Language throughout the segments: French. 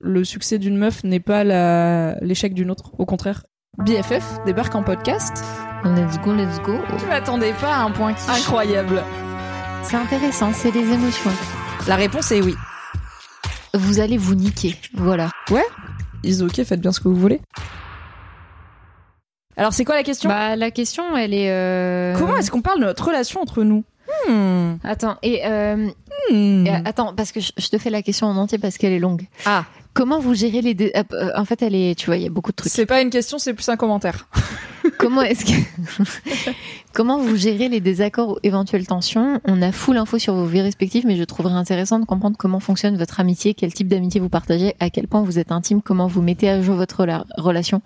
Le succès d'une meuf n'est pas la- l'échec d'une autre, au contraire. BFF débarque en podcast. Let's go, let's go. Je m'attendais pas à un point qui incroyable. C'est intéressant, c'est des émotions. La réponse est oui. Vous allez vous niquer, voilà. Ouais Is ok, faites bien ce que vous voulez. Alors c'est quoi la question? Bah la question, elle est. euh, Comment est-ce qu'on parle de notre relation entre nous? Hmm. Attends, et, euh, Hmm. et, attends, parce que je, je te fais la question en entier parce qu'elle est longue. Ah, Comment vous gérez les dé- euh, euh, En fait, elle est, tu vois, il y a beaucoup de trucs. c'est pas une question, c'est plus un commentaire. Comment est-ce que Comment vous gérez les désaccords ou éventuelles tensions? On a full info sur vos vies respectives, mais je trouverais intéressant de comprendre comment fonctionne votre amitié, quel type d'amitié vous partagez, à quel point vous êtes intime, comment vous mettez à jour votre rela- relation.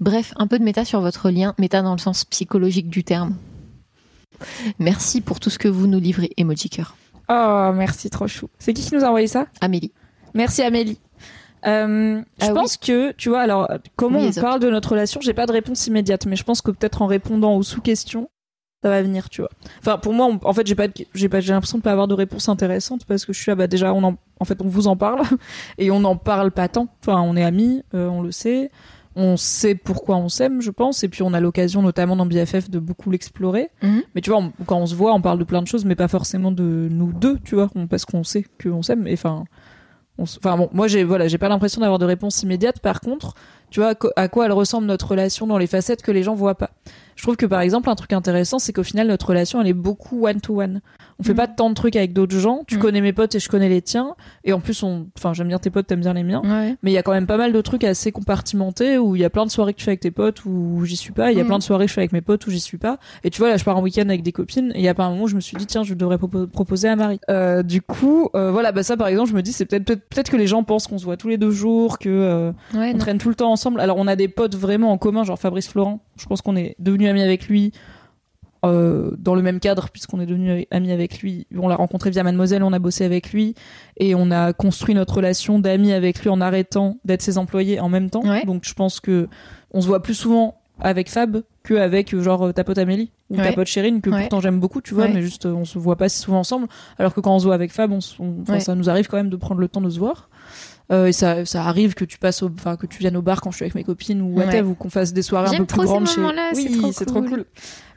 Bref, un peu de méta sur votre lien, méta dans le sens psychologique du terme. Merci pour tout ce que vous nous livrez, emoji cœur. Oh, merci, trop chou. C'est qui qui nous a envoyé ça? Amélie. Merci Amélie. Euh, je Ah oui. pense que, tu vois, alors, comment Oui, on parle de notre relation, j'ai pas de réponse immédiate, mais je pense que peut-être en répondant aux sous-questions, ça va venir, tu vois. Enfin, pour moi, on- en fait, j'ai pas, de- j'ai pas, j'ai l'impression de pas avoir de réponse intéressante parce que je suis là, bah, déjà, on en, en fait, on vous en parle et on n'en parle pas tant. Enfin, on est amis, euh, on le sait. On sait pourquoi on s'aime, je pense, et puis on a l'occasion, notamment dans BFF, de beaucoup l'explorer. Mhm. Mais tu vois, on- quand on se voit, on parle de plein de choses, mais pas forcément de nous deux, tu vois, on- parce qu'on sait qu'on s'aime. Enfin, enfin bon, moi j'ai voilà, j'ai pas l'impression d'avoir de réponse immédiate. Par contre, tu vois, à quoi elle ressemble notre relation dans les facettes que les gens voient pas? Je trouve que par exemple, un truc intéressant, c'est qu'au final, notre relation, elle est beaucoup one to one. On fait Mhm. pas tant de trucs avec d'autres gens. Tu Mhm. connais mes potes et je connais les tiens. Et en plus, on, enfin, j'aime bien tes potes, t'aimes bien les miens. Ouais. Mais il y a quand même pas mal de trucs assez compartimentés où il y a plein de soirées que tu fais avec tes potes où j'y suis pas. Il y a Mhm. plein de soirées que je fais avec mes potes où j'y suis pas. Et tu vois, là, je pars en week-end avec des copines. Et il y a pas un moment où je me suis dit, tiens, je devrais propo- proposer à Marie. Euh, du coup, euh, voilà, bah ça, par exemple, je me dis, c'est peut-être que les gens pensent qu'on se voit tous les deux jours, que euh, Ouais, on non. traîne tout le temps ensemble. Alors, on a des potes vraiment en commun, genre Fabrice Florent. Je pense qu'on est devenus amis avec lui. Euh, dans le même cadre puisqu'on est devenus amis avec lui on l'a rencontré via Mademoiselle on a bossé avec lui et on a construit notre relation d'amis avec lui en arrêtant d'être ses employés en même temps Ouais. donc je pense que on se voit plus souvent avec Fab que avec euh, genre ta pote Amélie ou ta pote Chérine que Ouais. pourtant j'aime beaucoup tu vois Ouais. mais juste euh, on se voit pas si souvent ensemble alors que quand on se voit avec Fab on, ça nous arrive quand même de prendre le temps de se voir Euh, et ça, ça arrive que tu passes au, enfin que tu viennes au bar quand je suis avec mes copines ou whatever Ouais. ou qu'on fasse des soirées un peu plus grandes chez c'est oui trop c'est trop cool.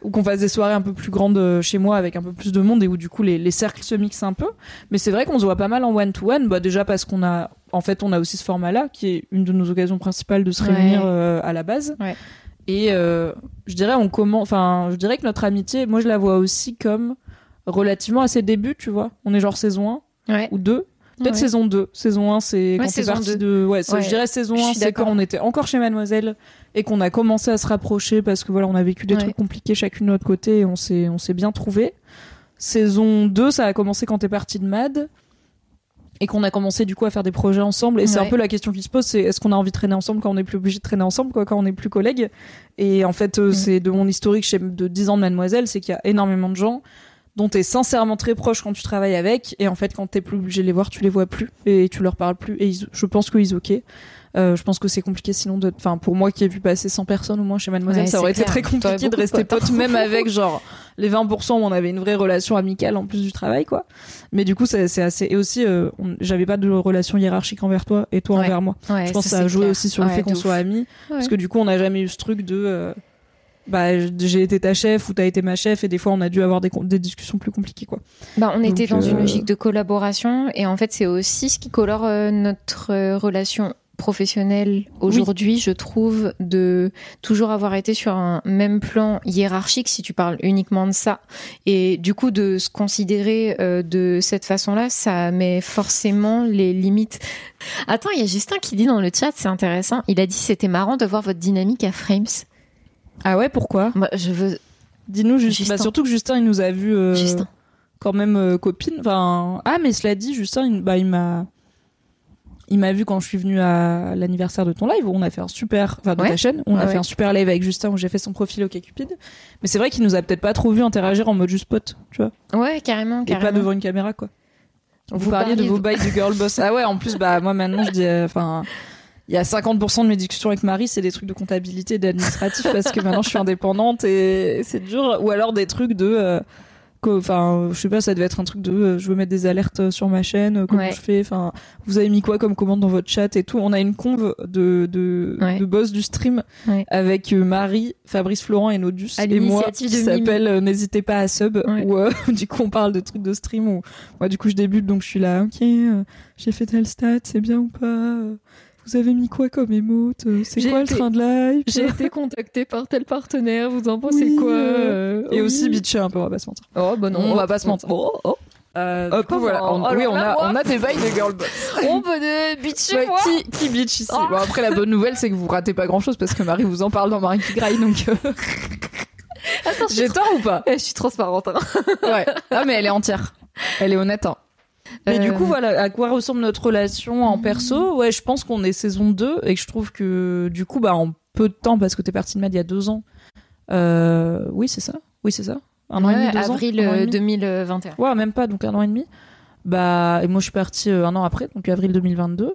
ou qu'on fasse des soirées un peu plus grandes euh, chez moi avec un peu plus de monde et où du coup les, les cercles se mixent un peu mais c'est vrai qu'on se voit pas mal en one to one bah déjà parce qu'on a en fait on a aussi ce format là qui est une de nos occasions principales de se Ouais. réunir euh, à la base Ouais. et euh, je dirais on comment enfin je dirais que notre amitié moi je la vois aussi comme relativement à ses débuts tu vois on est genre saison 1 Ouais. ou 2 Peut-être Ouais. saison 2. Saison 1, c'est quand t'es saison parti 2. de. Ouais, Ouais. je dirais saison Je 1, suis c'est quand on était encore chez Mademoiselle et qu'on a commencé à se rapprocher parce que voilà, on a vécu des Ouais. trucs compliqués chacune de notre côté et on s'est, on s'est bien trouvé. Saison 2, ça a commencé quand t'es parti de Mad et qu'on a commencé du coup à faire des projets ensemble et c'est un Ouais. peu la question qui se pose c'est est-ce qu'on a envie de traîner ensemble quand on n'est plus obligé de traîner ensemble quoi quand on n'est plus collègues? Et en fait euh, Mhm. c'est de mon historique chez de 10 ans de mademoiselle c'est qu'il y a énormément de gens dont t'es sincèrement très proche quand tu travailles avec et en fait quand t'es plus obligé de les voir tu les vois plus et tu leur parles plus et ils- je pense qu'ils ok. Euh, je pense que c'est compliqué sinon de enfin pour moi qui ai vu passer 100 personnes au moins chez mademoiselle Ouais, ça aurait été très compliqué de rester pote même avec genre les 20% où on avait une vraie relation amicale en plus du travail quoi. Mais du coup c'est assez et aussi euh, on- j'avais pas de relation hiérarchique envers toi et toi Ouais. envers moi. Ouais, je pense que ça, a joué clair. aussi sur le fait qu'on soit amis parce que du coup on n'a jamais eu ce truc de euh, bah j'ai été ta chef ou t'as été ma chef et des fois on a dû avoir des, discussions plus compliquées quoi Bah, on était Donc, dans une euh, logique de collaboration et en fait c'est aussi ce qui colore euh, notre euh, relation professionnelle aujourd'hui, je trouve, de toujours avoir été sur un même plan hiérarchique si tu parles uniquement de ça. Et du coup, de se considérer euh, de cette façon-là, ça met forcément les limites. Attends, il y a Justin qui dit dans le chat, c'est intéressant, il a dit c'était marrant de voir votre dynamique à Frames. Ah ouais pourquoi Moi, je veux... dis-nous juste Justin. bah, surtout que Justin il nous a vu euh, Justin. quand même euh, copine. Enfin, ah, mais cela dit, Justin, il, bah, il m'a, il m'a vu quand je suis venue à l'anniversaire de ton live où on a fait un super, enfin de Ouais. ta chaîne, on a Ouais, fait un super live avec Justin où j'ai fait son profil au Cupid. Mais c'est vrai qu'il nous a peut-être pas trop vu interagir en mode juste pote, tu vois, Ouais, carrément, et carrément. pas devant une caméra quoi. Vous, Vous parliez de vos bails de girl boss. Ah ouais, en plus bah moi maintenant je dis, euh, enfin. Il y a 50% de mes discussions avec Marie, c'est des trucs de comptabilité, d'administratif, parce que maintenant je suis indépendante et c'est dur. Ou alors des trucs de, euh, enfin, je sais pas, ça devait être un truc de, euh, je veux mettre des alertes sur ma chaîne, euh, comment Ouais. je fais, enfin, vous avez mis quoi comme commande dans votre chat et tout. On a une conve de, de, Ouais. de boss du stream Ouais. avec euh, Marie, Fabrice Florent et Nodus et moi qui s'appelle euh, N'hésitez pas à sub où euh, du coup on parle de trucs de stream où moi du coup je débute donc je suis là, ok, euh, j'ai fait tel stat, c'est bien ou pas euh, vous avez mis quoi comme émote Euh, C'est quoi été- le train de live J'ai été contactée par tel partenaire, vous en pensez Oui, quoi euh, euh, Et oui. aussi bitcher un peu, on va pas se mentir. Oh, bah non, on va pas se mentir. Oh, oh. Euh, comment voilà, on, oui, on a, on a des bails de girl boss. On peut de bitcher, Ouais, moi qui, qui bitch ici Ah. Bon après la bonne nouvelle c'est que vous ratez pas grand chose parce que Marie vous en parle dans Marie qui graille donc euh, j'ai tort ou pas? Eh, je suis transparente. hein. Ouais. Ah mais elle est entière. Elle est honnête. Hein. Mais du Euh, coup voilà à quoi ressemble notre relation en perso? Ouais je pense qu'on est saison 2 et que je trouve que du coup bah en peu de temps parce que t'es partie de Mad il y a deux ans. Euh, oui c'est ça. Oui c'est ça. Un an et demi, deux ans avril an et euh, demi 2021. Ouais, même pas, donc un an et demi. Bah, et moi, je suis partie euh, un an après, donc avril 2022.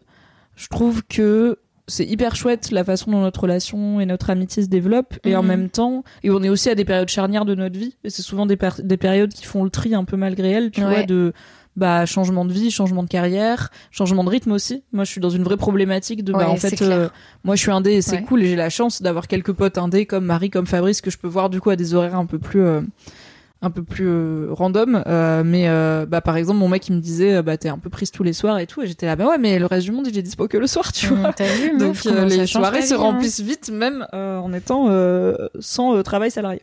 Je trouve que c'est hyper chouette la façon dont notre relation et notre amitié se développent, et en Mhm. même temps, et on est aussi à des périodes charnières de notre vie, et c'est souvent des, périodes qui font le tri un peu malgré elles, tu Ouais. vois, de bah changement de vie, changement de carrière, changement de rythme aussi. Moi, je suis dans une vraie problématique de bah Ouais, en fait, euh, moi, je suis indé et c'est Ouais. cool, et j'ai la chance d'avoir quelques potes indés comme Marie, comme Fabrice que je peux voir du coup à des horaires un peu plus euh, un peu plus euh, random euh, mais euh, bah par exemple mon mec il me disait bah t'es un peu prise tous les soirs et tout et j'étais là bah ouais mais le reste du monde il est dispo que le soir tu vois Mmh, vu, donc les soirées se hein. remplissent vite même euh, en étant euh, sans euh, travail salarié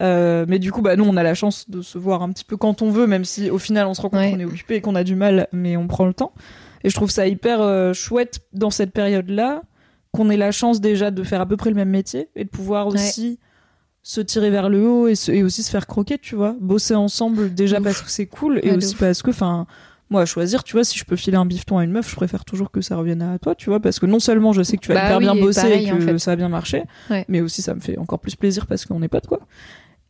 euh, mais du coup bah nous on a la chance de se voir un petit peu quand on veut même si au final on se rend compte Ouais. qu'on est occupé et qu'on a du mal mais on prend le temps et je trouve ça hyper euh, chouette dans cette période là qu'on ait la chance déjà de faire à peu près le même métier et de pouvoir aussi se tirer vers le haut et, se- et aussi se faire croquer, tu vois. Bosser ensemble déjà parce que c'est cool et Ouais, aussi parce que, enfin, moi, à choisir, tu vois, si je peux filer un bifton à une meuf, je préfère toujours que ça revienne à toi, tu vois, parce que non seulement je sais que tu vas Bah hyper oui, bien et bosser pareil, et en que fait. ça va bien Ouais. mais aussi ça me fait encore plus plaisir parce qu'on est potes, quoi.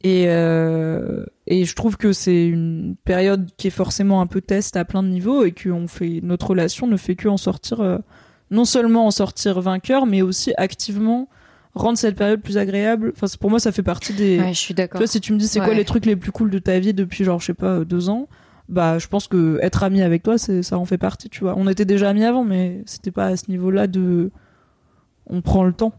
Et, euh, et je trouve que c'est une période qui est forcément un peu test à plein de niveaux et que on fait, notre relation ne fait que en sortir, euh, non seulement en sortir vainqueur, mais aussi activement rendre cette période plus agréable. Enfin, pour moi, ça fait partie des. Ouais, je suis Tu d'accord. vois, si tu me dis c'est quoi les trucs les plus cool de ta vie depuis genre je sais pas euh, deux ans, bah je pense que être ami avec toi, c'est ça en fait partie. Tu vois, on était déjà amis avant, mais c'était pas à ce niveau-là de. On prend le temps.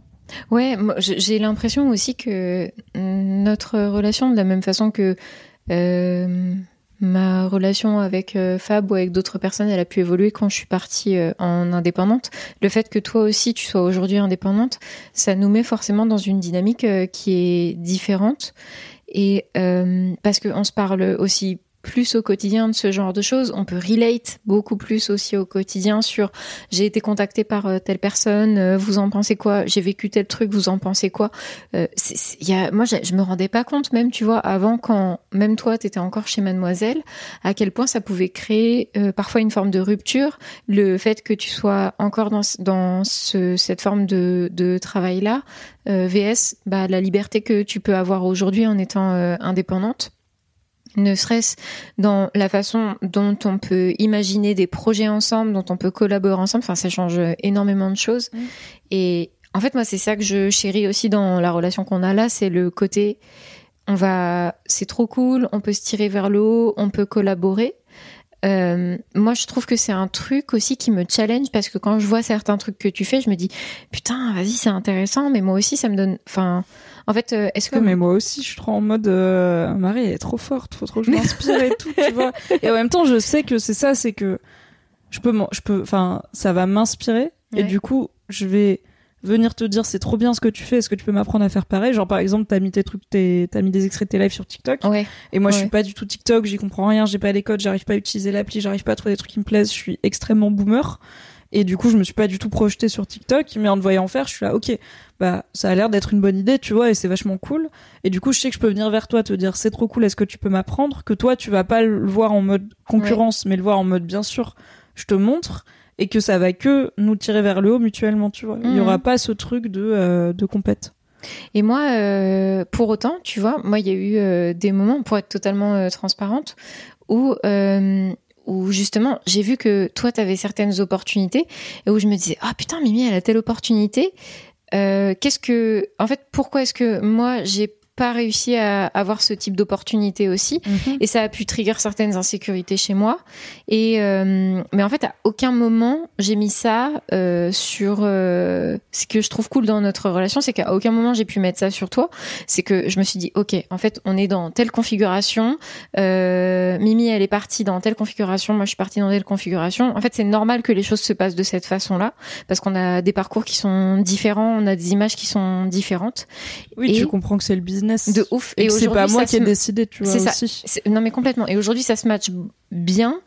Ouais, j'ai l'impression aussi que notre relation, de la même façon que euh, ma relation avec euh, Fab ou avec d'autres personnes, elle a pu évoluer quand je suis partie euh, en indépendante. Le fait que toi aussi tu sois aujourd'hui indépendante, ça nous met forcément dans une dynamique qui est différente. Et parce qu'on se parle aussi plus au quotidien de ce genre de choses, on peut relate beaucoup plus aussi au quotidien sur j'ai été contactée par euh, telle personne, euh, vous en pensez quoi? J'ai vécu tel truc, vous en pensez quoi? Euh, Moi, je, me rendais pas compte, même, tu vois, avant, quand même toi, t'étais encore chez Mademoiselle, à quel point ça pouvait créer parfois une forme de rupture, le fait que tu sois encore dans, ce- dans ce, cette forme de, travail-là, euh, VS, bah, la liberté que tu peux avoir aujourd'hui en étant indépendante ne serait-ce dans la façon dont on peut imaginer des projets ensemble, dont on peut collaborer ensemble. Enfin, ça change énormément de choses. Et en fait, moi, c'est ça que je chéris aussi dans la relation qu'on a là, c'est le côté, on va, c'est trop cool, on peut se tirer vers le haut, on peut collaborer. Euh, moi, je trouve que c'est un truc aussi qui me challenge parce que quand je vois certains trucs que tu fais, je me dis putain, vas-y, c'est intéressant, mais moi aussi, ça me donne. Enfin, en fait, euh, est-ce que mais moi aussi, je suis trop en mode euh, Marie elle est trop forte, faut trop que je m'inspire et tout, tu vois. Et en même temps, je sais que c'est ça, c'est que je peux, je peux, enfin, ça va m'inspirer et du coup, je vais venir te dire c'est trop bien ce que tu fais, est-ce que tu peux m'apprendre à faire pareil? Genre par exemple, t'as mis tes trucs, tes- t'as mis des extraits de tes lives sur TikTok. Ouais, Et moi, je Ouais. suis pas du tout TikTok, j'y comprends rien, j'ai pas les codes, j'arrive pas à utiliser l'appli, j'arrive pas à trouver des trucs qui me plaisent, je suis extrêmement boomer. Et du coup, je me suis pas du tout projetée sur TikTok, mais en te voyant faire, je suis là, ok, bah ça a l'air d'être une bonne idée, tu vois, et c'est vachement cool. Et du coup, je sais que je peux venir vers toi, te dire c'est trop cool, est-ce que tu peux m'apprendre? Que toi, tu vas pas le voir en mode concurrence, mais le voir en mode bien sûr, je te montre, et que ça va que nous tirer vers le haut mutuellement, tu vois. Il y Mhm. aura pas ce truc de euh, de compète. Et moi, euh, pour autant, tu vois, moi, il y a eu euh, des moments, pour être totalement transparente, où, où justement, j'ai vu que toi, tu avais certaines opportunités, et où je me disais, ah putain, Mimi, elle a telle opportunité. Euh, Qu'est-ce que, en fait, pourquoi est-ce que moi, j'ai pas réussi à avoir ce type d'opportunité aussi. Et ça a pu trigger certaines insécurités chez moi. Et euh, mais en fait à aucun moment j'ai mis ça euh, sur euh, ce que je trouve cool dans notre relation c'est qu'à aucun moment j'ai pu mettre ça sur toi. C'est que je me suis dit ok en fait on est dans telle configuration. Mimi elle est partie dans telle configuration. Moi je suis partie dans telle configuration. En fait c'est normal que les choses se passent de cette façon là parce qu'on a des parcours qui sont différents on a des images qui sont différentes. Oui, Et- tu comprends que c'est le business. De ouf et c'est pas moi qui ai décidé, tu vois C'est ça. aussi. Non mais complètement. Et aujourd'hui ça se match bien,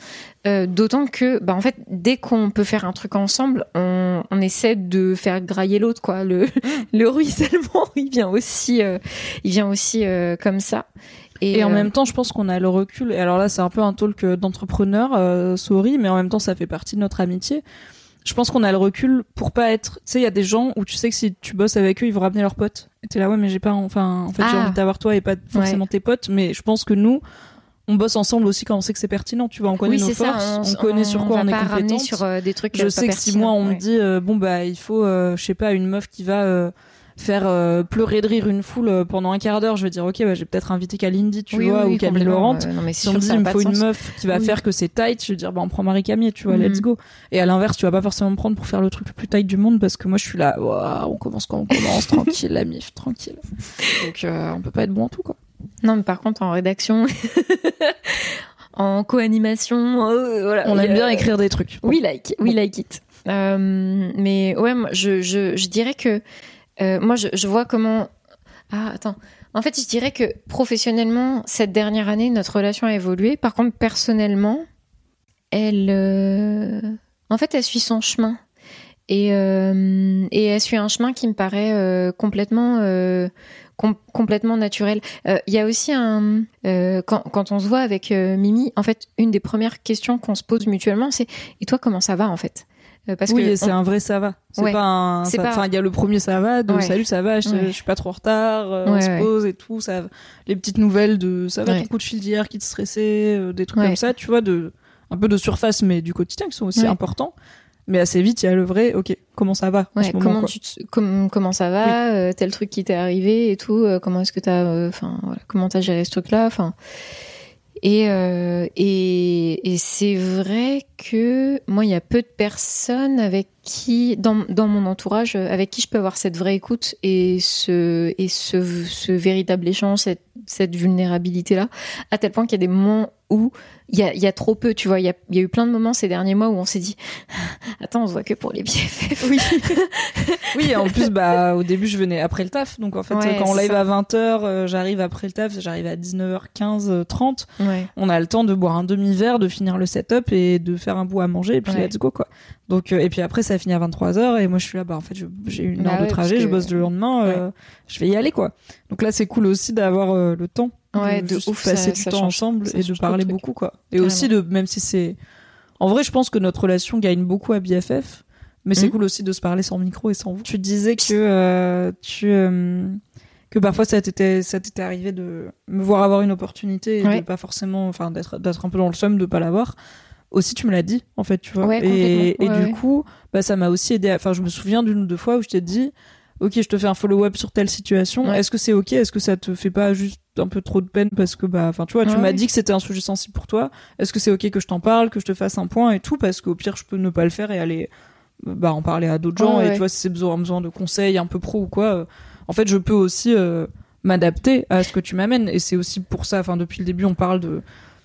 euh, d'autant que bah en fait dès qu'on peut faire un truc ensemble, on, on essaie de faire grailler l'autre quoi. Le le ruissellement il vient aussi euh, il vient aussi euh, comme ça. Et, en même temps, je pense qu'on a le recul. Et alors là, c'est un peu un talk d'entrepreneur, sorry, mais en même temps, ça fait partie de notre amitié. Je pense qu'on a le recul pour pas être. Tu sais, il y a des gens où tu sais que si tu bosses avec eux, ils vont ramener leurs potes. T'es là, ouais, mais j'ai pas. Enfin, en fait, j'ai Ah. envie d'avoir toi et pas forcément tes potes. Mais je pense que nous, on bosse ensemble aussi quand on sait que c'est pertinent. Tu vois, on connaît oui nos ça. forces, on, connaît sur quoi on est compétente. sur euh, des trucs. je pas sais que si moi on ouais. me dit euh, bon bah il faut euh, je sais pas une meuf qui va euh, faire euh, pleurer de rire une foule euh, pendant un quart d'heure je vais dire ok bah j'ai peut-être invité Kalindi tu Oui, vois oui, ou Camille Laurent euh, non, mais c'est si on me dit il me faut une sens. meuf qui va Oui. faire que c'est tight je vais dire bah on prend Marie Camille tu vois Mhm. let's go et à l'inverse tu vas pas forcément me prendre pour faire le truc le plus tight du monde parce que moi je suis là Ouah, on commence quand on commence tranquille la mif tranquille donc euh, on peut pas être bon en tout quoi Non, mais par contre, en rédaction, en co-animation, euh, voilà. on aime bien écrire des trucs We like, we like it. Euh, mais ouais, moi, je, je, je dirais que euh, moi, je, vois comment. Ah, attends. En fait, je dirais que professionnellement, cette dernière année, notre relation a évolué. Par contre, personnellement, elle, euh, en fait, elle suit son chemin. Et, euh, et elle suit un chemin qui me paraît complètement, com- complètement naturel. Il y a aussi un, quand, quand on se voit avec Mimi, en fait, une des premières questions qu'on se pose mutuellement, c'est et toi comment ça va en fait? Parce oui, c'est on- un vrai ça va. C'est Ouais. pas un. Pas- Enfin, il y a le premier ça va, de Ouais. salut ça va, je, Ouais. je suis pas trop en retard, euh, on se pose et tout, ça. Les petites nouvelles de ça va ton coup de fil d'hier qui te stressait, euh, des trucs comme ça, tu vois, de un peu de surface mais du quotidien qui sont aussi importants. Mais assez vite, il y a le vrai. Ok, comment ça va en ce comment quoi. tu te- com- comment ça va euh, tel truc qui t'est arrivé et tout euh, comment est-ce que t'as euh, enfin voilà comment t'as géré ce truc là enfin et euh, et, et c'est vrai que moi il y a peu de personnes avec qui dans, dans mon entourage avec qui je peux avoir cette vraie écoute et ce et ce, ce véritable échange cette cette vulnérabilité là à tel point qu'il y a des moments où il y a, il y a trop peu tu vois il y a, il y a eu plein de moments ces derniers mois où on s'est dit attends on se voit que pour les BFF Oui. oui, en plus, bah, au début, je venais après le taf. Donc, en fait, Ouais, quand on live ça. à 20h, j'arrive après le taf, j'arrive à 19h15, euh, 30. ouais On a le temps de boire un demi-verre, de finir le setup et de faire un bout à manger et puis Ouais. let's go, quoi. Donc, euh, et puis après, ça finit à 23h et moi, je suis là, bah, en fait, j'ai une Bah heure de trajet, je que- bosse le lendemain, euh, je vais y aller, quoi. Donc là, c'est cool aussi d'avoir euh, le temps. Ouais, de, de juste ouf, passer ça- du ça temps change- ensemble et de parler beaucoup, quoi. Et aussi de, même si c'est, en vrai, je pense que notre relation gagne beaucoup à BFF, mais c'est Mhm. cool aussi de se parler sans micro et sans vous. Tu disais que euh, tu euh, que parfois ça t'était ça t'était arrivé de me voir avoir une opportunité et Ouais. de pas forcément, enfin d'être d'être un peu dans le somme de pas l'avoir. Aussi, tu me l'as dit, en fait, tu vois. Ouais, et et du coup, bah ça m'a aussi aidé. Enfin, je me souviens d'une ou deux fois où je t'ai dit. Ok, je te fais un follow-up sur telle situation. Est-ce que c'est ok? Est-ce que ça te fait pas juste un peu trop de peine parce que bah, enfin, tu vois, tu Ouais, m'as dit que c'était un sujet sensible pour toi. Est-ce que c'est ok que je t'en parle, que je te fasse un point et tout? Parce qu'au pire, je peux ne pas le faire et aller bah, en parler à d'autres gens. Ouais, et ouais. tu vois, si c'est besoin, besoin de conseils un peu pro ou quoi, euh, en fait, je peux aussi euh, m'adapter à ce que tu m'amènes. Et c'est aussi pour ça, enfin, depuis le début, on parle de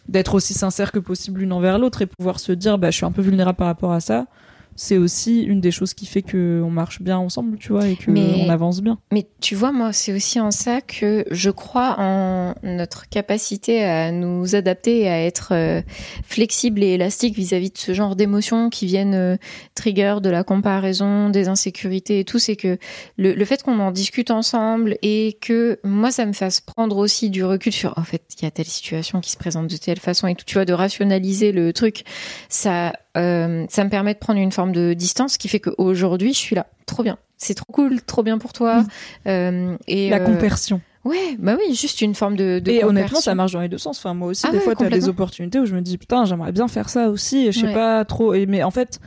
d'être aussi sincère que possible l'une envers l'autre et pouvoir se dire, bah, je suis un peu vulnérable par rapport à ça. C'est aussi une des choses qui fait que on marche bien ensemble, tu vois, et que on avance bien. Mais tu vois, moi, c'est aussi en ça que je crois en notre capacité à nous adapter et à être euh, flexible et élastique vis-à-vis de ce genre d'émotions qui viennent euh, trigger de la comparaison, des insécurités et tout. C'est que le, le fait qu'on en discute ensemble et que moi, ça me fasse prendre aussi du recul sur, en fait, il y a telle situation qui se présente de telle façon et tout, tu vois, de rationaliser le truc, ça euh, ça me permet de prendre une forme de distance qui fait qu'aujourd'hui, je suis là. Trop bien. C'est trop cool, trop bien pour toi. Mm. Euh, et La euh, compersion. Ouais, bah oui, juste une forme de, de Et honnêtement, ça marche dans les deux sens. Enfin, moi aussi, ah des fois, tu as des opportunités où je me dis, putain, j'aimerais bien faire ça aussi. Et je sais pas trop. Et, mais en fait,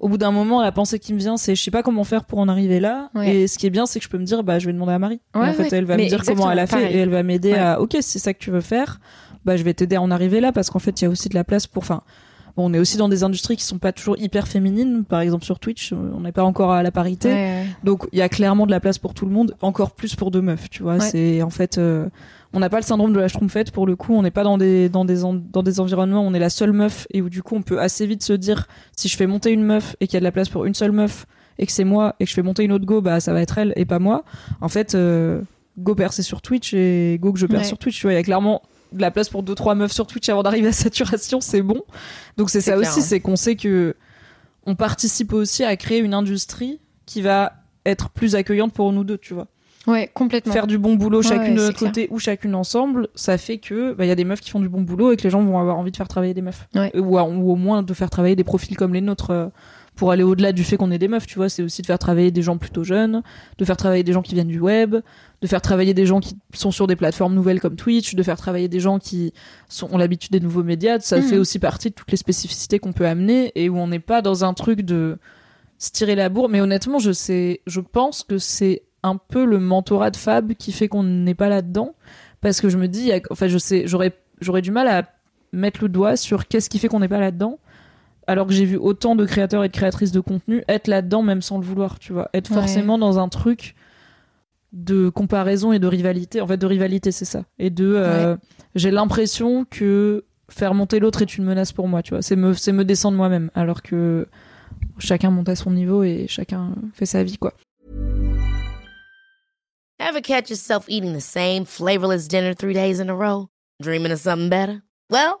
au bout d'un moment, la pensée qui me vient, c'est je sais pas comment faire pour en arriver là. Et ce qui est bien, c'est que je peux me dire, bah, je vais demander à Marie. et en fait, elle va me dire comment elle a fait et elle va m'aider à, ok, c'est ça que tu veux faire. Bah, je vais t'aider à en arriver là parce qu'en fait, il y a aussi de la place pour, enfin, on est aussi dans des industries qui sont pas toujours hyper féminines. Par exemple, sur Twitch, on n'est pas encore à la parité. Donc, il y a clairement de la place pour tout le monde, encore plus pour deux meufs, tu vois. C'est, en fait, euh, on n'a pas le syndrome de la schtroumpfette pour le coup. On n'est pas dans des, dans des, dans des environnements où on est la seule meuf et où du coup, on peut assez vite se dire, si je fais monter une meuf et qu'il y a de la place pour une seule meuf et que c'est moi et que je fais monter une autre go, bah, ça va être elle et pas moi. En fait, euh, go percer sur Twitch et go que je perce sur Twitch, tu vois. Il y a clairement de la place pour deux trois meufs sur Twitch avant d'arriver à saturation, c'est bon. Donc c'est ça aussi, c'est qu'on sait que on participe aussi à créer une industrie qui va être plus accueillante pour nous deux, tu vois. Ouais, complètement. Faire du bon boulot chacune de notre côté ou chacune ensemble, ça fait que bah, il y a des meufs qui font du bon boulot et que les gens vont avoir envie de faire travailler des meufs. Ou, ou, au moins de faire travailler des profils comme les nôtres euh, pour aller au-delà du fait qu'on est des meufs, tu vois, c'est aussi de faire travailler des gens plutôt jeunes, de faire travailler des gens qui viennent du web, de faire travailler des gens qui sont sur des plateformes nouvelles comme Twitch, de faire travailler des gens qui sont, ont l'habitude des nouveaux médias. Ça fait mhm. aussi partie de toutes les spécificités qu'on peut amener et où on n'est pas dans un truc de se tirer la bourre. Mais honnêtement, je sais, je pense que c'est un peu le mentorat de Fab qui fait qu'on n'est pas là-dedans. Parce que je me dis, enfin, je sais, j'aurais, j'aurais du mal à mettre le doigt sur qu'est-ce qui fait qu'on n'est pas là-dedans alors que j'ai vu autant de créateurs et de créatrices de contenu être là-dedans même sans le vouloir, tu vois. Être forcément dans un truc de comparaison et de rivalité. En fait, de rivalité, c'est ça. Et de, euh, j'ai l'impression que faire monter l'autre est une menace pour moi, tu vois. C'est me, c'est me descendre moi-même, alors que chacun monte à son niveau et chacun fait sa vie, quoi. Ever catch yourself eating the same flavorless dinner three days in a row? Dreaming of something better? Well,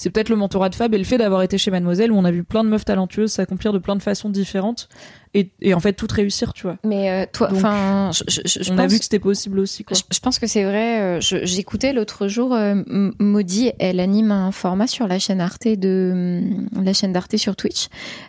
c'est peut-être le mentorat de Fab et le fait d'avoir été chez Mademoiselle où on a vu plein de meufs talentueuses s'accomplir de plein de façons différentes et, et, en fait tout réussir, tu vois. Mais euh, toi, enfin, on a vu que c'était possible aussi. Quoi. Je, pense que c'est vrai. Euh, j'écoutais l'autre jour euh, Maudie, elle anime un format sur la chaîne Arte de la chaîne d'Arte sur Twitch.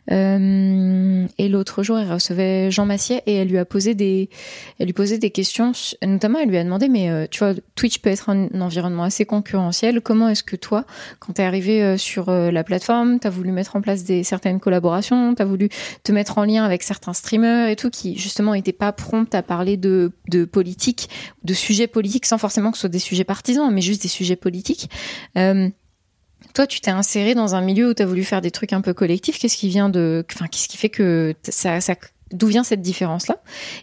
et l'autre jour, elle recevait Jean Massier et elle lui a posé des, elle lui posait des questions. Notamment, elle lui a demandé, mais tu vois, Twitch peut être un, environnement assez concurrentiel. Comment est-ce que toi, quand t'es arrivé sur la plateforme, t'as voulu mettre en place des certaines collaborations, t'as voulu te mettre en lien avec certains streamers et tout qui justement n'étaient pas promptes à parler de, de politique, de sujets politiques sans forcément que ce soit des sujets partisans, mais juste des sujets politiques. Euh, toi, tu t'es inséré dans un milieu où tu as voulu faire des trucs un peu collectifs. Qu'est-ce qui vient de, enfin, qu'est-ce qui fait que ça d'où vient cette différence là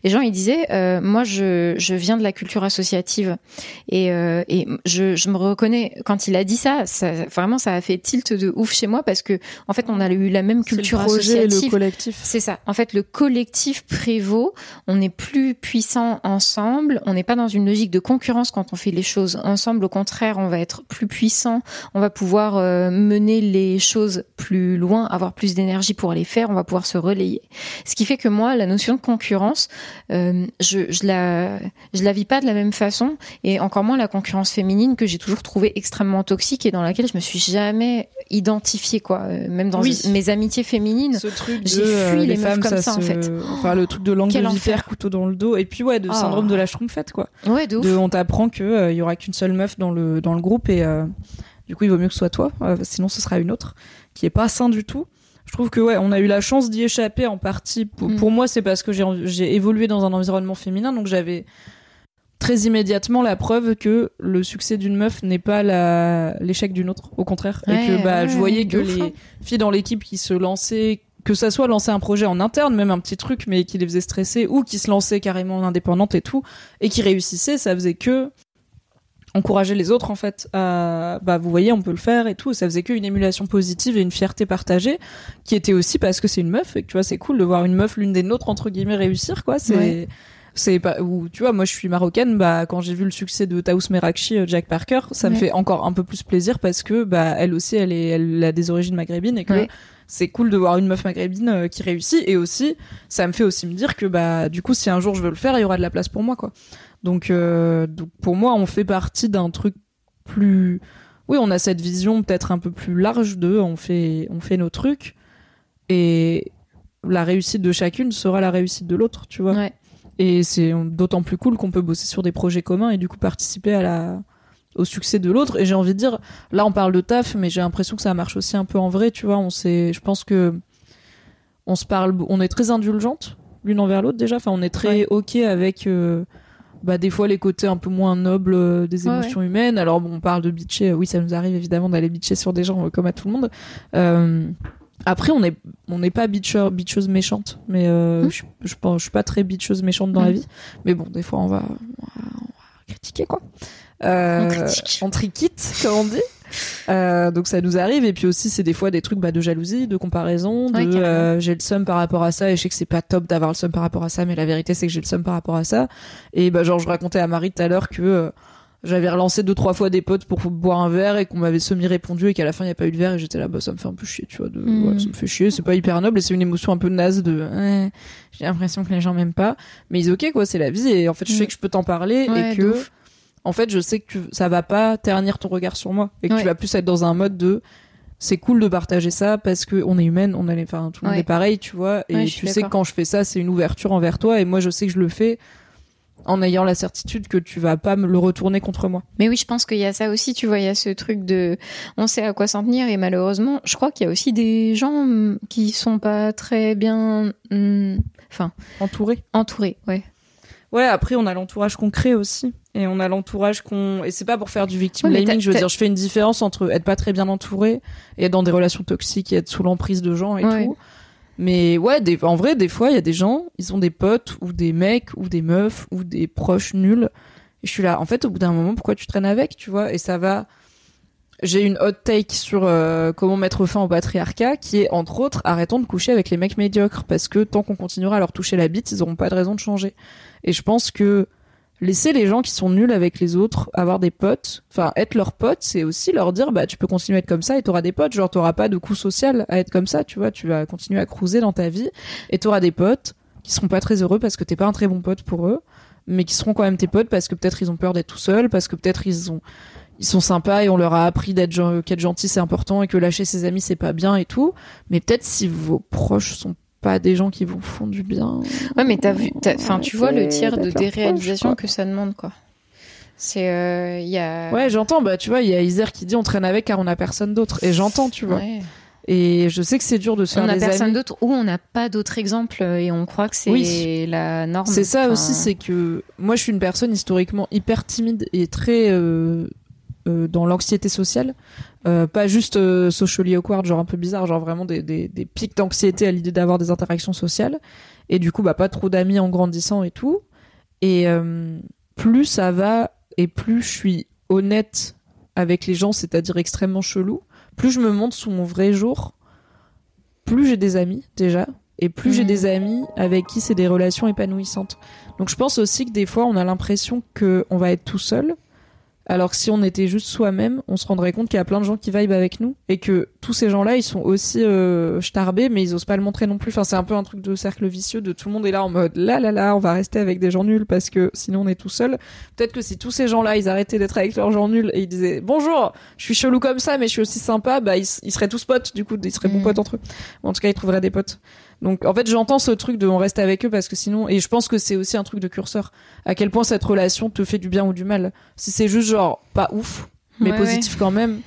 et Jean il disait euh, moi je, je viens de la culture associative. Et, euh, et je, je me reconnais quand il a dit ça, ça vraiment ça a fait tilt de ouf chez moi parce que en fait on a eu la même culture le associative. le collectif. C'est ça. En fait le collectif prévaut. On est plus puissant ensemble. On n'est pas dans une logique de concurrence quand on fait les choses ensemble. Au contraire on va être plus puissant. On va pouvoir euh, mener les choses plus loin avoir plus d'énergie pour les faire. On va pouvoir se relayer. Ce qui fait que moi, la notion de concurrence, euh, je, je la, je la vis pas de la même façon, et encore moins la concurrence féminine que j'ai toujours trouvée extrêmement toxique et dans laquelle je me suis jamais identifiée, quoi. Euh, même dans mes amitiés féminines, j'ai euh, fui les, femmes comme ça, en fait. Enfin, le truc de langue de vipère, couteau dans le dos, et puis ouais, de ah. syndrome de la schtroumpfette, quoi. Ouais, de, ouf. on t'apprend que il y aura qu'une seule meuf dans le dans le groupe et du coup il vaut mieux que ce soit toi, sinon ce sera une autre qui est pas sain du tout je trouve que ouais, on a eu la chance d'y échapper en partie. Pour, Mm. pour moi, c'est parce que j'ai évolué dans un environnement féminin, donc j'avais très immédiatement la preuve que le succès d'une meuf n'est pas la- l'échec d'une autre, au contraire, et que bah ouais, je voyais que les hein. filles dans l'équipe qui se lançaient que ça soit lancer un projet en interne, même un petit truc, mais qui les faisait stresser, ou qui se lançaient carrément en indépendante et tout, et qui réussissaient, ça faisait que encourager les autres en fait à bah vous voyez on peut le faire et tout. Ça faisait qu'une émulation positive et une fierté partagée qui était aussi parce que c'est une meuf et que tu vois c'est cool de voir une meuf l'une des nôtres entre guillemets réussir quoi. C'est Ouais. c'est pas ou tu vois moi je suis marocaine bah quand j'ai vu le succès de Taous Merakchi euh, Jack Parker ça me fait encore un peu plus plaisir parce que bah elle aussi elle est elle a des origines maghrébines et que Ouais. c'est cool de voir une meuf maghrébine euh, qui réussit. Et aussi ça me fait aussi me dire que bah du coup si un jour je veux le faire il y aura de la place pour moi quoi donc euh, donc pour moi on fait partie d'un truc plus oui on a cette vision peut-être un peu plus large de on fait on fait nos trucs et la réussite de chacune sera la réussite de l'autre tu vois. Ouais. et c'est d'autant plus cool qu'on peut bosser sur des projets communs et du coup participer à la au succès de l'autre. Et j'ai envie de dire là on parle de taf mais j'ai l'impression que ça marche aussi un peu en vrai tu vois. On sait je pense que on se parle on est très indulgente l'une envers l'autre déjà. Enfin on est très ok avec euh, bah des fois les côtés un peu moins nobles euh, des Ouais, émotions humaines. Alors bon on parle de bitcher. Euh, oui ça nous arrive évidemment d'aller bitcher sur des gens euh, comme à tout le monde. Euh, après on est on n'est pas bitcher bitcheuse méchante. Mais euh, Hmm. je, je pense je suis pas très bitcheuse méchante dans la Hmm. vie. Mais bon des fois on va on va, on va critiquer quoi. Euh, On critique. on triquite comme on dit euh, donc ça nous arrive. Et puis aussi c'est des fois des trucs bah, de jalousie de comparaison de Ouais, euh, j'ai le seum par rapport à ça et je sais que c'est pas top d'avoir le seum par rapport à ça mais la vérité c'est que j'ai le seum par rapport à ça. Et bah genre je racontais à Marie tout à l'heure que euh, j'avais relancé deux trois fois des potes pour boire un verre et qu'on m'avait semi répondu et qu'à la fin il y a pas eu de verre et j'étais là bah ça me fait un peu chier tu vois de, Mm. ouais, ça me fait chier c'est pas hyper noble et c'est une émotion un peu naze de j'ai l'impression que les gens m'aiment pas. Mais ils ok quoi c'est la vie et en fait je sais que je peux t'en parler Ouais, et que. En fait, je sais que tu- ça va pas ternir ton regard sur moi et que Ouais. tu vas plus être dans un mode de c'est cool de partager ça parce que on est humaine, on les, enfin tout le monde est pareil, tu vois. Et Ouais, tu sais que quand je fais ça, c'est une ouverture envers toi et moi je sais que je le fais en ayant la certitude que tu vas pas me le retourner contre moi. Mais oui, je pense qu'il y a ça aussi, tu vois, il y a ce truc de on sait à quoi s'en tenir et malheureusement, je crois qu'il y a aussi des gens hum, qui sont pas très bien hum, enfin, Entouré. entourés, ouais. Ouais, après on a l'entourage qu'on crée aussi et on a l'entourage qu'on et c'est pas pour faire du victim blaming, je veux dire je fais une différence entre être pas très bien entouré et être dans des relations toxiques et être sous l'emprise de gens et Ouais. tout. Mais ouais, des, en vrai, des fois, il y a des gens, ils ont des potes ou des mecs ou des meufs ou des proches nuls. Et je suis là, en fait, au bout d'un moment, pourquoi tu traînes avec, tu vois? Et ça va. J'ai une hot take sur euh, comment mettre fin au patriarcat, qui est entre autres, arrêtons de coucher avec les mecs médiocres, parce que tant qu'on continuera à leur toucher la bite, ils auront pas de raison de changer. Et je pense que laisser les gens qui sont nuls avec les autres avoir des potes, enfin être leurs potes, c'est aussi leur dire bah tu peux continuer à être comme ça et t'auras des potes, genre t'auras pas de coût social à être comme ça, tu vois, tu vas continuer à cruiser dans ta vie et t'auras des potes qui seront pas très heureux parce que t'es pas un très bon pote pour eux, mais qui seront quand même tes potes parce que peut-être ils ont peur d'être tout seuls, parce que peut-être ils ont ils sont sympas et on leur a appris qu'être gentil c'est important et que lâcher ses amis c'est pas bien et tout, mais peut-être si vos proches sont pas des gens qui vous font du bien. Ouais, mais t'as vu, t'as- enfin, tu vois le tiers de déréalisation que ça demande, quoi. C'est, euh, il y a. Ouais, j'entends. Bah, tu vois, il y a Isère qui dit on traîne avec car on a personne d'autre. Et j'entends, tu vois. Ouais. Et je sais que c'est dur de se faire On a des personne d'autre ou on n'a pas d'autres exemples et on croit que c'est Oui. la norme. C'est ça Enfin, aussi, c'est que moi, je suis une personne historiquement hyper timide et très euh, euh, dans l'anxiété sociale. Euh, pas juste euh, socially awkward, genre un peu bizarre, genre vraiment des, des, des pics d'anxiété à l'idée d'avoir des interactions sociales. Et du coup, bah, pas trop d'amis en grandissant et tout. Et euh, plus ça va et plus je suis honnête avec les gens, c'est-à-dire extrêmement chelou, plus je me montre sous mon vrai jour, plus j'ai des amis déjà, et plus j'ai Mhm. des amis avec qui c'est des relations épanouissantes. Donc je pense aussi que des fois on a l'impression que on va être tout seul, alors que si on était juste soi-même, on se rendrait compte qu'il y a plein de gens qui vibent avec nous et que tous ces gens-là ils sont aussi euh, starbés mais ils osent pas le montrer non plus. Enfin c'est un peu un truc de cercle vicieux de tout le monde est là en mode là là là on va rester avec des gens nuls parce que sinon on est tout seul. Peut-être que si tous ces gens-là ils arrêtaient d'être avec leurs gens nuls et ils disaient bonjour je suis chelou comme ça mais je suis aussi sympa bah ils, ils seraient tous potes du coup ils seraient bons Mhm. potes entre eux. En tout cas ils trouveraient des potes. Donc en fait j'entends ce truc de on reste avec eux parce que sinon et je pense que c'est aussi un truc de curseur à quel point cette relation te fait du bien ou du mal. Si c'est juste genre pas ouf mais Ouais, positif quand même,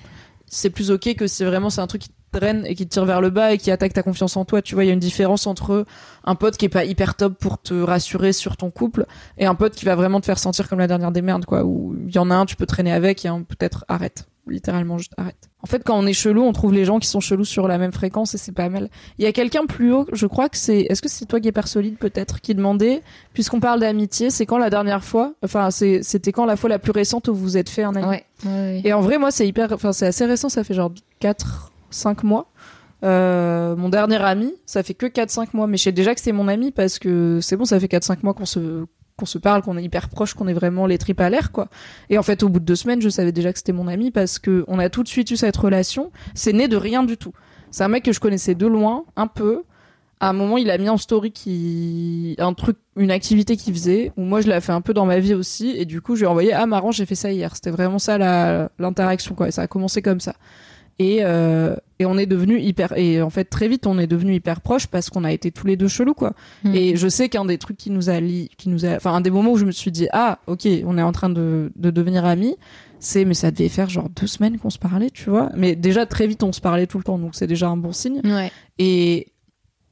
c'est plus ok que si vraiment c'est un truc qui draine et qui te tire vers le bas et qui attaque ta confiance en toi. Tu vois, il y a une différence entre un pote qui est pas hyper top pour te rassurer sur ton couple et un pote qui va vraiment te faire sentir comme la dernière des merdes, quoi. Où il y en a un, tu peux traîner avec et un peut-être arrête. Littéralement juste arrête. En fait, quand on est chelou, on trouve les gens qui sont chelous sur la même fréquence et c'est pas mal. Il y a quelqu'un plus haut, je crois que c'est, est-ce que c'est toi qui es solide peut-être, qui demandait, puisqu'on parle d'amitié, c'est quand la dernière fois, enfin, c'est, c'était quand la fois la plus récente où vous vous êtes fait un ami? Ouais. Et en vrai, moi, c'est hyper, enfin, c'est assez récent, ça fait genre 4, 5 mois. Euh, mon dernier ami, ça fait que 4-5 mois, mais je sais déjà que c'est mon ami parce que c'est bon, ça fait 4-5 mois qu'on se, qu'on se parle, qu'on est hyper proche, qu'on est vraiment les tripes à l'air, quoi. Et en fait, au bout de deux semaines, je savais déjà que c'était mon ami parce que on a tout de suite eu cette relation. C'est né de rien du tout. C'est un mec que je connaissais de loin, un peu. À un moment, il a mis en story qui un truc, une activité qu'il faisait, où moi je l'ai fait un peu dans ma vie aussi, et du coup, je lui ai envoyé ah marrant, j'ai fait ça hier. C'était vraiment ça l'interaction, quoi. Et ça a commencé comme ça. Et, euh, et on est devenu hyper et en fait très vite on est devenu hyper proches parce qu'on a été tous les deux chelous quoi. Mm. Et je sais qu'un des trucs qui nous a li qui nous a enfin un des moments où je me suis dit ah ok on est en train de de devenir amis c'est mais ça devait faire genre deux semaines qu'on se parlait tu vois mais déjà très vite on se parlait tout le temps donc c'est déjà un bon signe Ouais. et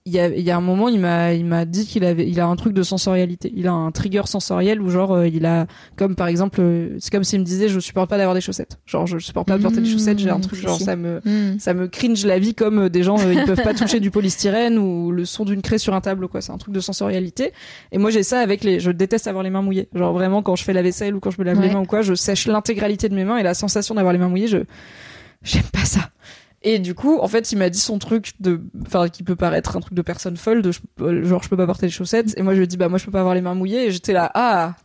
il y a, il y a un moment, il m'a, il m'a dit qu'il avait, il a un truc de sensorialité. Il a un trigger sensoriel où genre, euh, il a, comme par exemple, euh, c'est comme s'il me disait, je supporte pas d'avoir des chaussettes. Genre, je supporte pas de porter des Mmh, chaussettes. J'ai un truc genre, ça me, Mm. ça me cringe la vie comme euh, des gens, ils peuvent pas toucher du polystyrène ou le son d'une craie sur un tableau, quoi. C'est un truc de sensorialité. Et moi, j'ai ça avec les, je déteste avoir les mains mouillées. Genre vraiment, quand je fais la vaisselle ou quand je me lave les mains ou quoi, je sèche l'intégralité de mes mains et la sensation d'avoir les mains mouillées, je, j'aime pas ça. Et du coup, en fait, il m'a dit son truc de, enfin, qui peut paraître un truc de personne folle, de, je- genre, je peux pas porter les chaussettes. Et moi, je lui dit, bah, moi, je peux pas avoir les mains mouillées. Et j'étais là, ah,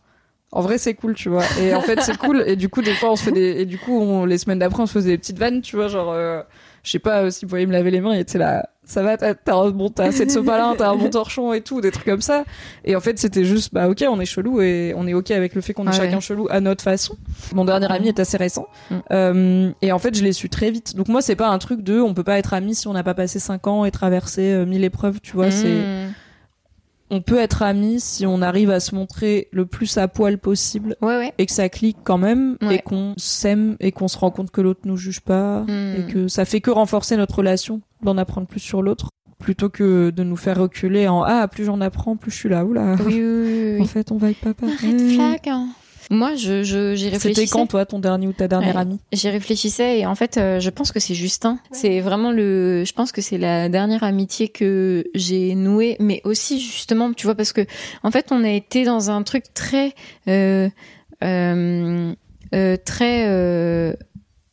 en vrai, c'est cool, tu vois. Et en fait, c'est cool. Et du coup, des fois, on se fait des, et du coup, les semaines d'après, on se faisait des petites vannes, tu vois, genre, euh, je sais pas, euh, s'il pouvait me laver les mains, il était là, ça va, t'as, un bon, t'as assez de sopalin, t'as un bon torchon et tout, des trucs comme ça. Et en fait, c'était juste, bah, ok, on est chelou et on est ok avec le fait qu'on est Ouais. chacun chelou à notre façon. Mon dernier ami est assez récent. Mm. Euh, et en fait, je l'ai su très vite. Donc moi, c'est pas un truc de, on peut pas être amis si on n'a pas passé cinq ans et traversé euh, mille épreuves, tu vois, c'est, Mm. On peut être amis si on arrive à se montrer le plus à poil possible Ouais, ouais. et que ça clique quand même Ouais. et qu'on s'aime et qu'on se rend compte que l'autre nous juge pas et que ça fait que renforcer notre relation d'en apprendre plus sur l'autre plutôt que de nous faire reculer en ah plus j'en apprends plus je suis là oula Oui, oui, oui, en fait on va pas pareil flag. Moi, je, je, j'y c'était réfléchissais. quand toi ton dernier ou ta dernière Ouais. amie J'y réfléchissais et en fait, euh, je pense que c'est Justin. C'est vraiment le. Je pense que c'est la dernière amitié que j'ai nouée, mais aussi justement, tu vois, parce que en fait, on a été dans un truc très, euh, euh, euh, très.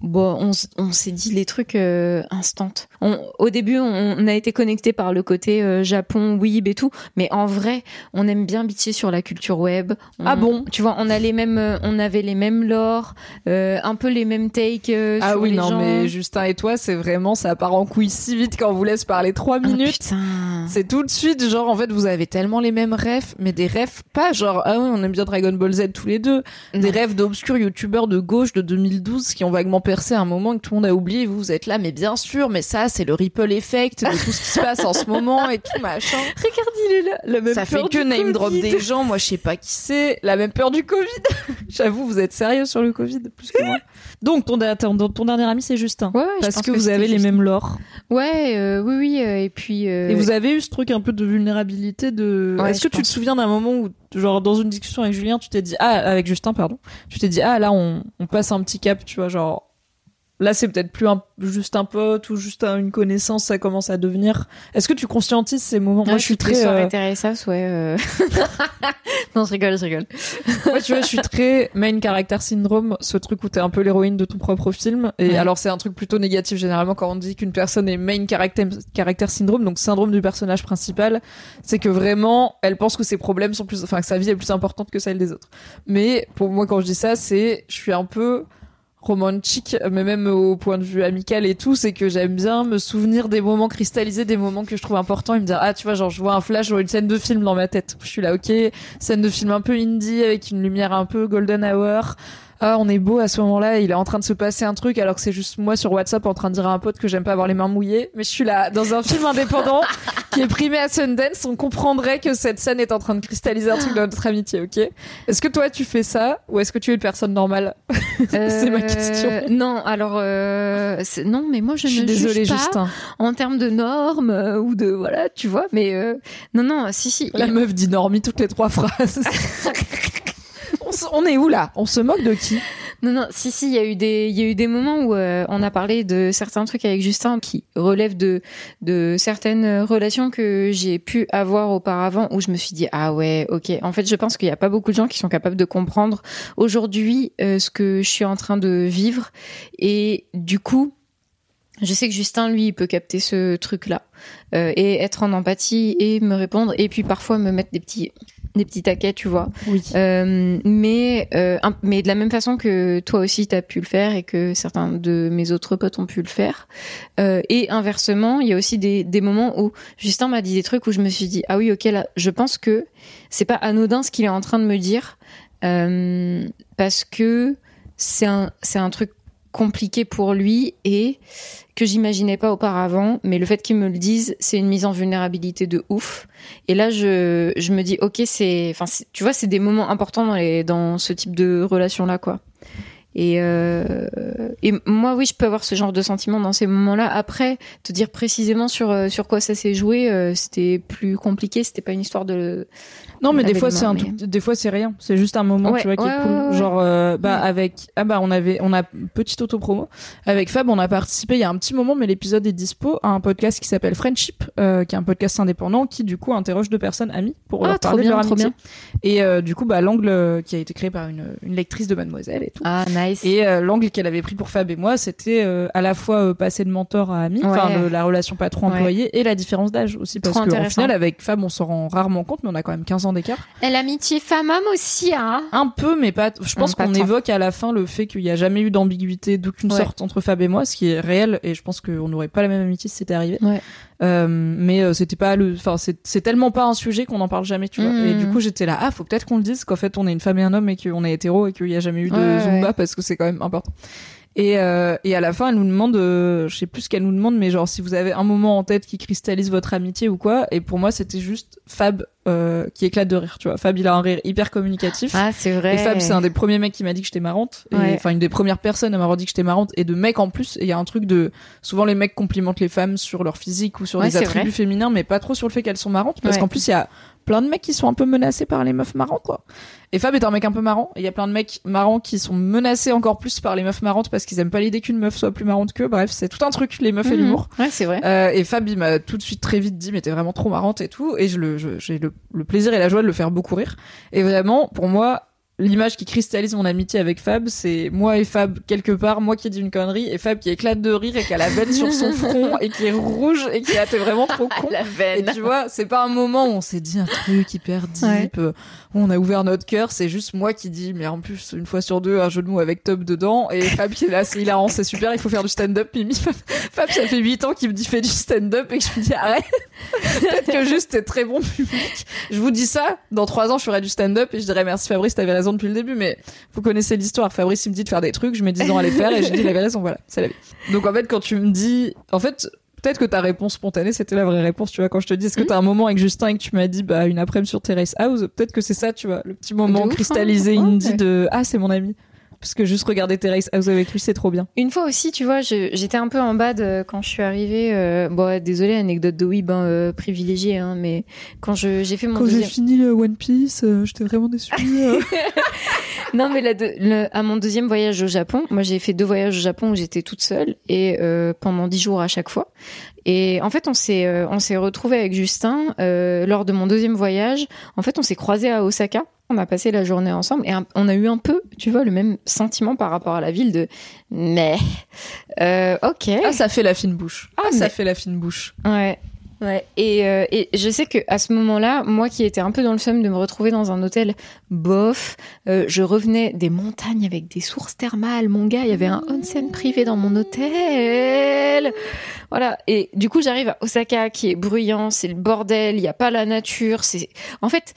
Bon, on, s'est dit les trucs euh, instant. On, au début, on, on a été connecté par le côté euh, Japon, Weeb et tout, mais en vrai, on aime bien bitcher sur la culture web. On- Ah bon? Tu vois, on a les mêmes, euh, on avait les mêmes lore, euh, un peu les mêmes takes euh, ah sur oui les non gens. mais Justin et toi c'est vraiment ça part en couille si vite quand on vous laisse parler trois Ah, minutes putain. C'est tout de suite, genre, en fait, vous avez tellement les mêmes rêves, mais des rêves pas genre, ah ouais, on aime bien Dragon Ball Z tous les deux. Des rêves d'obscurs youtubeurs de gauche de 2012 qui ont vaguement percé un moment que tout le monde a oublié. Vous, vous êtes là, mais bien sûr, mais ça, c'est le ripple effect de tout ce qui se passe en ce moment et tout, machin. Regarde, il est là. La même Ça fait peur que du name drop des gens. Moi, je sais pas qui c'est. La même peur du Covid. J'avoue, vous êtes sérieux sur le Covid, plus que moi. Donc, ton, ton, ton dernier ami, c'est Justin. Ouais, ouais, Parce que, vous avez les mêmes lores. Ouais, euh, oui, oui, euh, et puis. euh, Et vous avez eu ce truc un peu de vulnérabilité de. Ouais, Est-ce que tu te souviens d'un moment où, genre, dans une discussion avec Julien, tu t'es dit, ah, avec Justin, pardon, tu t'es dit, ah, là, on, on passe un petit cap, tu vois, genre, là, c'est peut-être plus un- juste un pote ou juste un- une connaissance, ça commence à devenir. Est-ce que tu conscientises ces moments? Moi, Ouais, je suis très. euh, ouais. euh. non, je rigole, je rigole. Moi, tu vois, je suis très main character syndrome, ce truc où t'es un peu l'héroïne de ton propre film. Et Ouais. alors, c'est un truc plutôt négatif généralement quand on dit qu'une personne est main character, character syndrome, donc syndrome du personnage principal, c'est que vraiment, elle pense que ses problèmes sont plus, enfin, que sa vie est plus importante que celle des autres. Mais pour moi, quand je dis ça, c'est, je suis un peu romantique, mais même au point de vue amical et tout, c'est que j'aime bien me souvenir des moments cristallisés, des moments que je trouve importants et me dire, ah, tu vois, genre, je vois un flash, je vois une scène de film dans ma tête. Je suis là, ok, scène de film un peu indie avec une lumière un peu golden hour. Ah on est beau à ce moment-là, il est en train de se passer un truc alors que c'est juste moi sur WhatsApp en train de dire à un pote que j'aime pas avoir les mains mouillées, mais je suis là dans un film indépendant qui est primé à Sundance, on comprendrait que cette scène est en train de cristalliser un truc dans notre amitié, ok? Est-ce que toi tu fais ça ou est-ce que tu es une personne normale? C'est ma question. Euh, Non, alors euh, non, mais moi je, Je suis ne désolée juge pas Justin. en termes de normes euh, ou de voilà, tu vois. Mais euh, non, non, si, si. La meuf dit normie toutes les trois phrases. on, est où là? On se moque de qui? Non, non, si, si, il y a eu des, y a eu des moments où euh, on a parlé de certains trucs avec Justin qui relèvent de, de certaines relations que j'ai pu avoir auparavant où je me suis dit, ah ouais, ok. En fait, je pense qu'il n'y a pas beaucoup de gens qui sont capables de comprendre aujourd'hui euh, ce que je suis en train de vivre. Et du coup, je sais que Justin, lui, peut capter ce truc-là euh, et être en empathie et me répondre et puis parfois me mettre des petits, des petits taquets, tu vois. Oui. Euh, mais, euh, mais de la même façon que toi aussi tu as pu le faire et que certains de mes autres potes ont pu le faire. Euh, et inversement, il y a aussi des, des moments où Justin m'a dit des trucs où je me suis dit ah oui ok là je pense que c'est pas anodin ce qu'il est en train de me dire parce que c'est un c'est un truc compliqué pour lui et que j'imaginais pas auparavant mais le fait qu'il me le dise c'est une mise en vulnérabilité de ouf et là, je, je me dis, ok, c'est, enfin, tu vois, c'est des moments importants dans les, dans ce type de relation-là, quoi. Et, euh, et moi, oui, je peux avoir ce genre de sentiment dans ces moments-là. Après, te dire précisément sur euh, sur quoi ça s'est joué, euh, c'était plus compliqué. C'était pas une histoire de. Non, mais des fois c'est un des fois c'est rien. C'est juste un moment, Ouais, tu vois, qui ouais, est cool. ouais. Genre, euh, bah avec ah bah on avait, on a petite auto promo avec Fab, on a participé il y a un petit moment, mais l'épisode est dispo à un podcast qui s'appelle Friendship, euh, qui est un podcast indépendant qui du coup interroge deux personnes amies pour Ah, leur parler bien, de leur amitié. Et euh, du coup, bah l'angle qui a été créé par une, une lectrice de Mademoiselle et tout. Ah, nice. Et euh, l'angle qu'elle avait pris pour Fab et moi, c'était euh, à la fois euh, passer de mentor à ami, enfin Ouais. la relation patron-employé et la différence d'âge aussi, parce intéressant. final, avec Fab, on s'en rend rarement compte, mais on a quand même 15 ans d'écart. Et l'amitié femme-homme aussi, hein. Un peu, mais pas. Je pense qu'on évoque à la fin le fait qu'il n'y a jamais eu d'ambiguïté d'aucune Ouais. sorte entre Fab et moi, ce qui est réel, et je pense qu'on n'aurait pas la même amitié si c'était arrivé. Euh, mais euh, c'était pas le. Enfin, c'est c'est tellement pas un sujet qu'on n'en parle jamais, tu vois. Et du coup, j'étais là, ah, faut peut-être qu'on le dise qu'en fait, on est une femme et un homme et qu'on est hétéro et qu'il n'y a jamais eu de Ouais, zumba ouais. parce que c'est quand même important. Et, euh, et à la fin, elle nous demande, euh, je sais plus ce qu'elle nous demande, mais genre si vous avez un moment en tête qui cristallise votre amitié ou quoi. Et pour moi, c'était juste Fab euh, qui éclate de rire, tu vois. Fab, il a un rire hyper communicatif. Ah, c'est vrai. Et Fab, c'est un des premiers mecs qui m'a dit que j'étais marrante. Et, Ouais. Enfin, une des premières personnes à m'avoir dit que j'étais marrante. Et de mecs en plus. Et il y a un truc de. Souvent, les mecs complimentent les femmes sur leur physique ou sur Ouais, des c'est attributs vrai. féminins, mais pas trop sur le fait qu'elles sont marrantes. Parce Ouais. qu'en plus, il y a plein de mecs qui sont un peu menacés par les meufs marrantes, quoi. Et Fab est un mec un peu marrant. Il y a plein de mecs marrants qui sont menacés encore plus par les meufs marrantes parce qu'ils aiment pas l'idée qu'une meuf soit plus marrante qu'eux. Bref, c'est tout un truc, les meufs et Mhm. l'humour. Ouais, c'est vrai. Euh, et Fab, il m'a tout de suite très vite dit, mais t'es vraiment trop marrante et tout. Et je le, j'ai le, le plaisir et la joie de le faire beaucoup rire. Et vraiment, pour moi, l'image qui cristallise mon amitié avec Fab, c'est moi et Fab quelque part, moi qui dis une connerie et Fab qui éclate de rire et qui a la veine sur son front et qui est rouge et qui a t'es vraiment trop con. La Et veine. tu vois, c'est pas un moment où on s'est dit un truc hyper deep, Ouais. où on a ouvert notre cœur, c'est juste moi qui dis, mais en plus, une fois sur deux, un jeu de mots avec top dedans, et Fab qui est là, c'est hilarant, c'est super, il faut faire du stand-up, Mimi. Fab, Fab, ça fait 8 ans qu'il me dit fais du stand-up, et que je me dis arrête, peut-être que juste t'es très bon public. Je vous dis ça, dans 3 ans, je ferai du stand-up, et je dirais merci Fabrice, t'avais raison depuis le début, mais vous connaissez l'histoire, Fabrice, il me dit de faire des trucs, je mets 10 ans à les faire, et je dis il avait raison, voilà, c'est la vie. Donc en fait, quand tu me dis, en fait, peut-être que ta réponse spontanée, c'était la vraie réponse, tu vois, quand je te dis, est-ce que Mhm. t'as un moment avec Justin et que tu m'as dit, bah, une après-midi sur Terrace House, peut-être que c'est ça, tu vois, le petit moment De ouf, hein. cristallisé indie de, ah, c'est mon ami. Parce que juste regarder Terrace House avec lui, c'est trop bien. Une fois aussi, tu vois, j'étais un peu en bad euh, quand je suis arrivée. Euh, bon, désolé, anecdote de Weeb hein, euh, privilégiée, hein, mais quand je- j'ai fait mon Quand j'ai fini le One Piece, euh, j'étais vraiment déçue. euh. Non, mais la le- à mon deuxième voyage au Japon, moi j'ai fait deux voyages au Japon où j'étais toute seule et euh, pendant dix jours à chaque fois. Et en fait, on s'est euh, on s'est retrouvé avec Justin euh, lors de mon deuxième voyage. En fait, on s'est croisés à Osaka. On a passé la journée ensemble et un- on a eu un peu, tu vois, le même sentiment par rapport à la ville de mais euh, ok. ah, ça fait la fine bouche. Ah, Ah, ça mais- fait la fine bouche. Ouais. Ouais. Et, euh, et je sais que à ce moment-là, moi qui étais un peu dans le seum de me retrouver dans un hôtel bof, euh, je revenais des montagnes avec des sources thermales. Mon gars, il y avait un onsen privé dans mon hôtel. Voilà. Et du coup, j'arrive à Osaka qui est bruyant, c'est le bordel, il n'y a pas la nature. C'est en fait,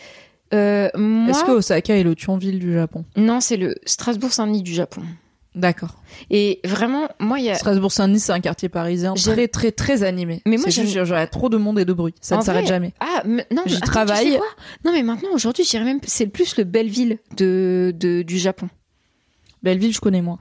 Euh, moi, Est-ce que Osaka est le Thionville du Japon non, c'est le Strasbourg-Saint-Denis du Japon. D'accord. Et vraiment, moi, il y a. Strasbourg-Saint-Denis, c'est un quartier parisien très très très animé. Mais moi, a trop de monde et de bruit. Ça En ne s'arrête jamais. Ah, mais- non, mais J'y tu travaille. sais quoi? Non, mais maintenant, aujourd'hui, je dirais même, c'est plus le Belleville de, de, du Japon. Belleville, je connais moins.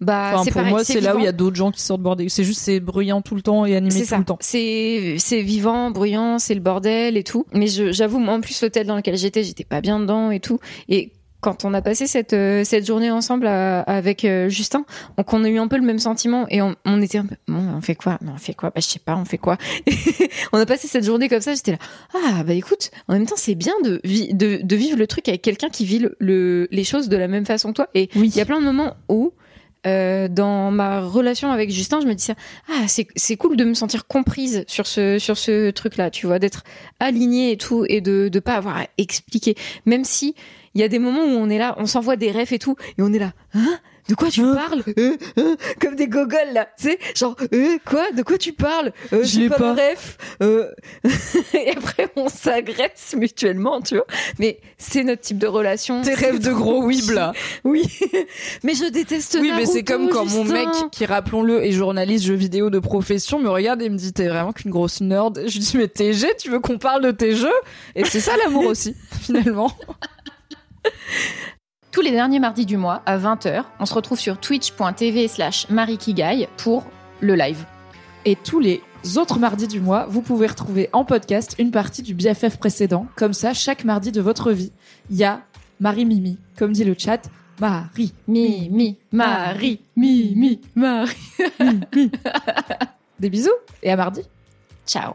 Bah, Enfin, pour pareil, moi, c'est là où il y a d'autres gens qui sortent border. C'est juste, c'est bruyant tout le temps et animé C'est tout ça. le temps. C'est c'est vivant, bruyant, c'est le bordel et tout. Mais j'avoue, moi en plus l'hôtel dans lequel j'étais, j'étais pas bien dedans et tout. Et quand on a passé cette euh, cette journée ensemble à- avec euh, Justin, donc on a eu un peu le même sentiment et on, on était un peu bon, on fait quoi? Non, on fait quoi? Bah je sais pas, on fait quoi? On a passé cette journée comme ça. J'étais là. Ah bah écoute, en même temps c'est bien de, vi- de de vivre le truc avec quelqu'un qui vit le, le- les choses de la même façon que toi. Et Oui. il y a plein de moments où euh, dans ma relation avec Justin, je me disais ah c'est cool de me sentir comprise sur ce sur ce truc là, tu vois, d'être alignée et tout et de de pas avoir à expliquer, même si il y a des moments où on est là, on s'envoie des rêves et tout et on est là, hein? De quoi tu parles Euh, euh, Comme des gogoles là, tu sais, genre euh, quoi De quoi tu parles euh, Je j'ai l'ai pas, pas. le ref. Euh, et après on s'agresse mutuellement, tu vois. Mais c'est notre type de relation. Tes rêves de gros cute. là. Oui, mais je déteste. Oui, mais c'est comme quand mon mec, qui rappelons-le, est journaliste jeux vidéo de profession, me regarde et me dit t'es vraiment qu'une grosse nerd. Je lui dis mais TG, tu veux qu'on parle de tes jeux? Et c'est ça l'amour aussi, finalement. Tous les derniers mardis du mois, à 20h, on se retrouve sur twitch.tv slash marikigai pour le live. Et tous les autres mardis du mois, vous pouvez retrouver en podcast une partie du BFF précédent. Comme ça, chaque mardi de votre vie, il y a Marie Mimi, comme dit le chat, Marie. Mimi, Marie, Mimi, Marie. Des bisous et à mardi. Ciao.